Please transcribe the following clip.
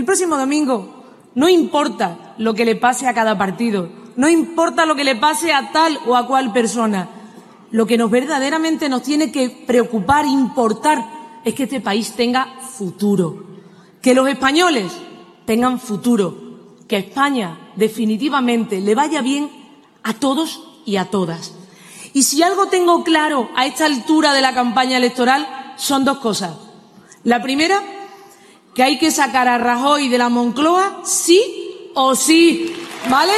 El próximo domingo no importa lo que le pase a cada partido, no importa lo que le pase a tal o a cual persona. Lo que nos verdaderamente nos tiene que preocupar, importar, es que este país tenga futuro, que los españoles tengan futuro, que España definitivamente le vaya bien a todos y a todas. Y si algo tengo claro a esta altura de la campaña electoral son dos cosas. La primera, que hay que sacar a Rajoy de la Moncloa sí o sí, ¿vale?